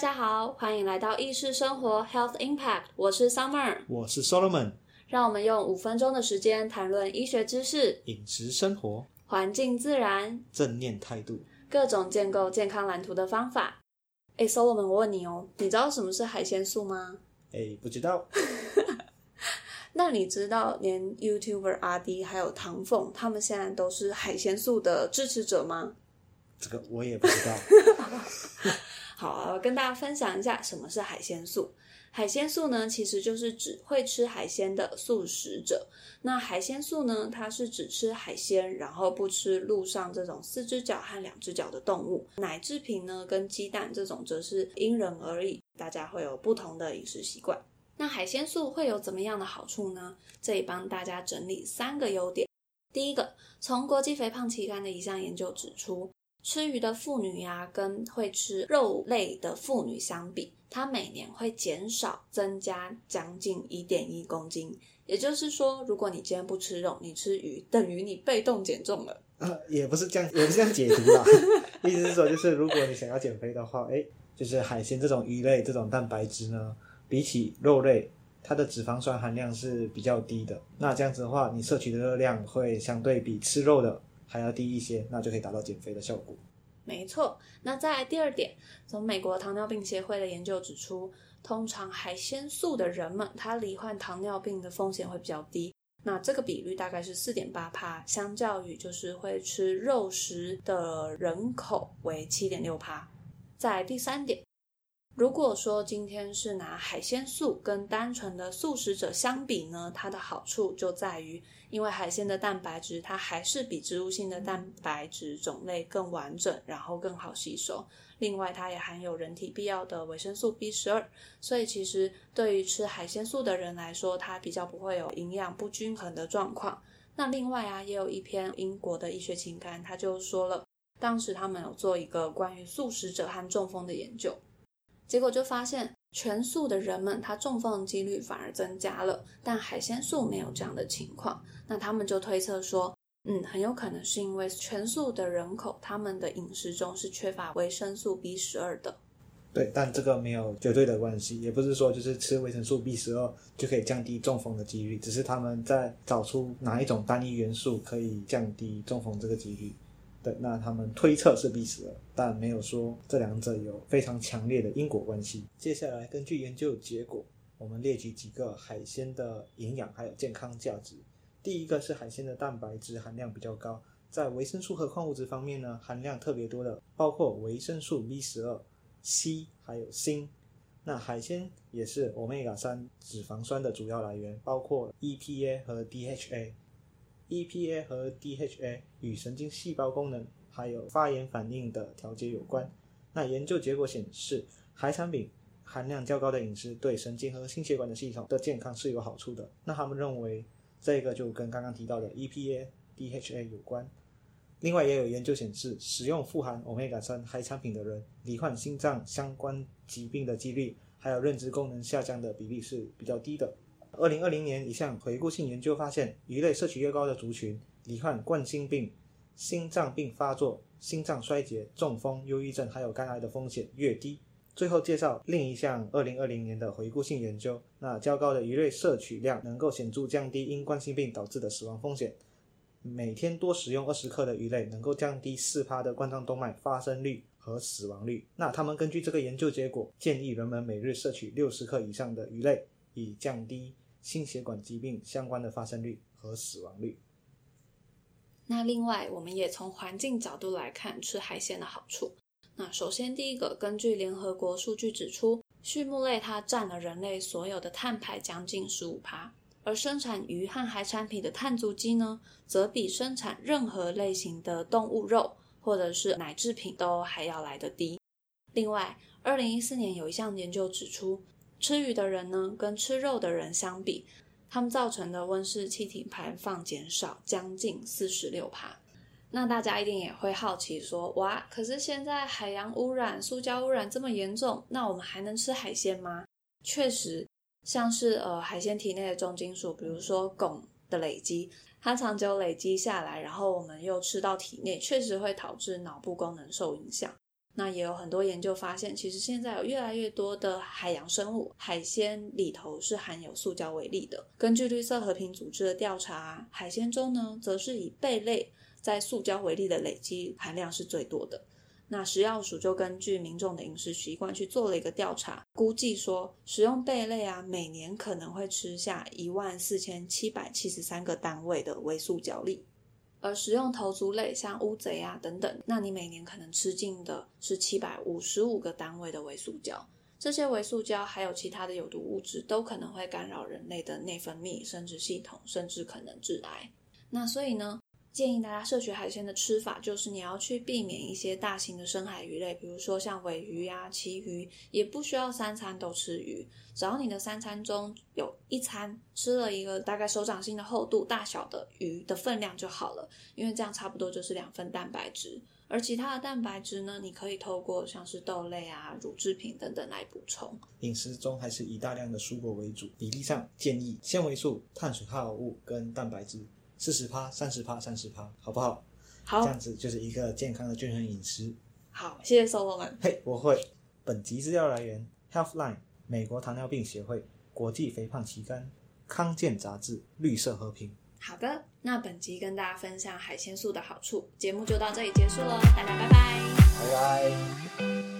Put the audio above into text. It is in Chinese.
家好，欢迎来到意识生活 Health Impact，我是 Summer，我是 Solomon，让我们用五分钟的时间谈论医学知识、饮食生活、环境自然、正念态度、各种建构健康蓝图的方法。哎，Solomon，我问你哦，你知道什么是海鲜素吗？哎，不知道。那你知道连 YouTuber 阿 D 还有唐凤，他们现在都是海鲜素的支持者吗？这个我也不知道。好啊，跟大家分享一下什么是海鲜素。海鲜素呢，其实就是指会吃海鲜的素食者。那海鲜素呢，它是只吃海鲜，然后不吃陆上这种四只脚和两只脚的动物。奶制品呢，跟鸡蛋这种则是因人而异，大家会有不同的饮食习惯。那海鲜素会有怎么样的好处呢？这里帮大家整理三个优点。第一个，从国际肥胖期刊的一项研究指出，吃鱼的妇女呀，跟会吃肉类的妇女相比，她每年会减少增加将近一点一公斤。也就是说，如果你今天不吃肉，你吃鱼，等于你被动减重了。啊，也不是这样，也不是这样解读啦。意思是说，就是如果你想要减肥的话，哎，就是海鲜这种鱼类这种蛋白质呢。比起肉类，它的脂肪酸含量是比较低的。那这样子的话，你摄取的热量会相对比吃肉的还要低一些，那就可以达到减肥的效果。没错。那在第二点，从美国糖尿病协会的研究指出，通常海鲜素的人们，他罹患糖尿病的风险会比较低。那这个比率大概是四点八帕，相较于就是会吃肉食的人口为七点六帕。在第三点。如果说今天是拿海鲜素跟单纯的素食者相比呢，它的好处就在于，因为海鲜的蛋白质它还是比植物性的蛋白质种类更完整，然后更好吸收。另外，它也含有人体必要的维生素 B 十二，所以其实对于吃海鲜素的人来说，它比较不会有营养不均衡的状况。那另外啊，也有一篇英国的医学期刊，他就说了，当时他们有做一个关于素食者和中风的研究。结果就发现，全素的人们他中风的几率反而增加了，但海鲜素没有这样的情况。那他们就推测说，嗯，很有可能是因为全素的人口他们的饮食中是缺乏维生素 B 十二的。对，但这个没有绝对的关系，也不是说就是吃维生素 B 十二就可以降低中风的几率，只是他们在找出哪一种单一元素可以降低中风这个几率。对，那他们推测是 B 十二，但没有说这两者有非常强烈的因果关系。接下来，根据研究结果，我们列举几个海鲜的营养还有健康价值。第一个是海鲜的蛋白质含量比较高，在维生素和矿物质方面呢，含量特别多的包括维生素 B 十二、C 还有锌。那海鲜也是欧米伽三脂肪酸的主要来源，包括 EPA 和 DHA。EPA 和 DHA 与神经细胞功能还有发炎反应的调节有关。那研究结果显示，海产品含量较高的饮食对神经和心血管的系统的健康是有好处的。那他们认为这个就跟刚刚提到的 EPA、DHA 有关。另外也有研究显示，使用富含 Omega 三海产品的人，罹患心脏相关疾病的几率，还有认知功能下降的比例是比较低的。二零二零年一项回顾性研究发现，鱼类摄取越高的族群，罹患冠心病、心脏病发作、心脏衰竭、中风、忧郁症还有肝癌的风险越低。最后介绍另一项二零二零年的回顾性研究，那较高的鱼类摄取量能够显著降低因冠心病导致的死亡风险。每天多食用二十克的鱼类，能够降低四趴的冠状动脉发生率和死亡率。那他们根据这个研究结果，建议人们每日摄取六十克以上的鱼类，以降低。心血管疾病相关的发生率和死亡率。那另外，我们也从环境角度来看吃海鲜的好处。那首先，第一个，根据联合国数据指出，畜牧类它占了人类所有的碳排将近十五趴，而生产鱼和海产品的碳足迹呢，则比生产任何类型的动物肉或者是奶制品都还要来得低。另外，二零一四年有一项研究指出。吃鱼的人呢，跟吃肉的人相比，他们造成的温室气体排放减少将近四十六帕。那大家一定也会好奇说，哇，可是现在海洋污染、塑胶污染这么严重，那我们还能吃海鲜吗？确实，像是呃海鲜体内的重金属，比如说汞的累积，它长久累积下来，然后我们又吃到体内，确实会导致脑部功能受影响。那也有很多研究发现，其实现在有越来越多的海洋生物，海鲜里头是含有塑胶微粒的。根据绿色和平组织的调查，海鲜中呢，则是以贝类在塑胶微粒的累积含量是最多的。那食药署就根据民众的饮食习惯去做了一个调查，估计说食用贝类啊，每年可能会吃下一万四千七百七十三个单位的微塑胶粒。而食用头足类，像乌贼啊等等，那你每年可能吃进的是七百五十五个单位的微塑胶。这些微塑胶还有其他的有毒物质，都可能会干扰人类的内分泌、生殖系统，甚至可能致癌。那所以呢？建议大家摄取海鲜的吃法，就是你要去避免一些大型的深海鱼类，比如说像尾鱼啊、旗鱼，也不需要三餐都吃鱼，只要你的三餐中有一餐吃了一个大概手掌心的厚度大小的鱼的分量就好了，因为这样差不多就是两份蛋白质。而其他的蛋白质呢，你可以透过像是豆类啊、乳制品等等来补充。饮食中还是以大量的蔬果为主，比例上建议纤维素、碳水化合物跟蛋白质。四十趴，三十趴，三十趴，好不好？好，这样子就是一个健康的均衡饮食。好，谢谢 Solomon。嘿，我会。本集资料来源：Healthline、美国糖尿病协会、国际肥胖期刊、康健杂志、绿色和平。好的，那本集跟大家分享海鲜素的好处，节目就到这里结束喽，大家拜拜。拜拜。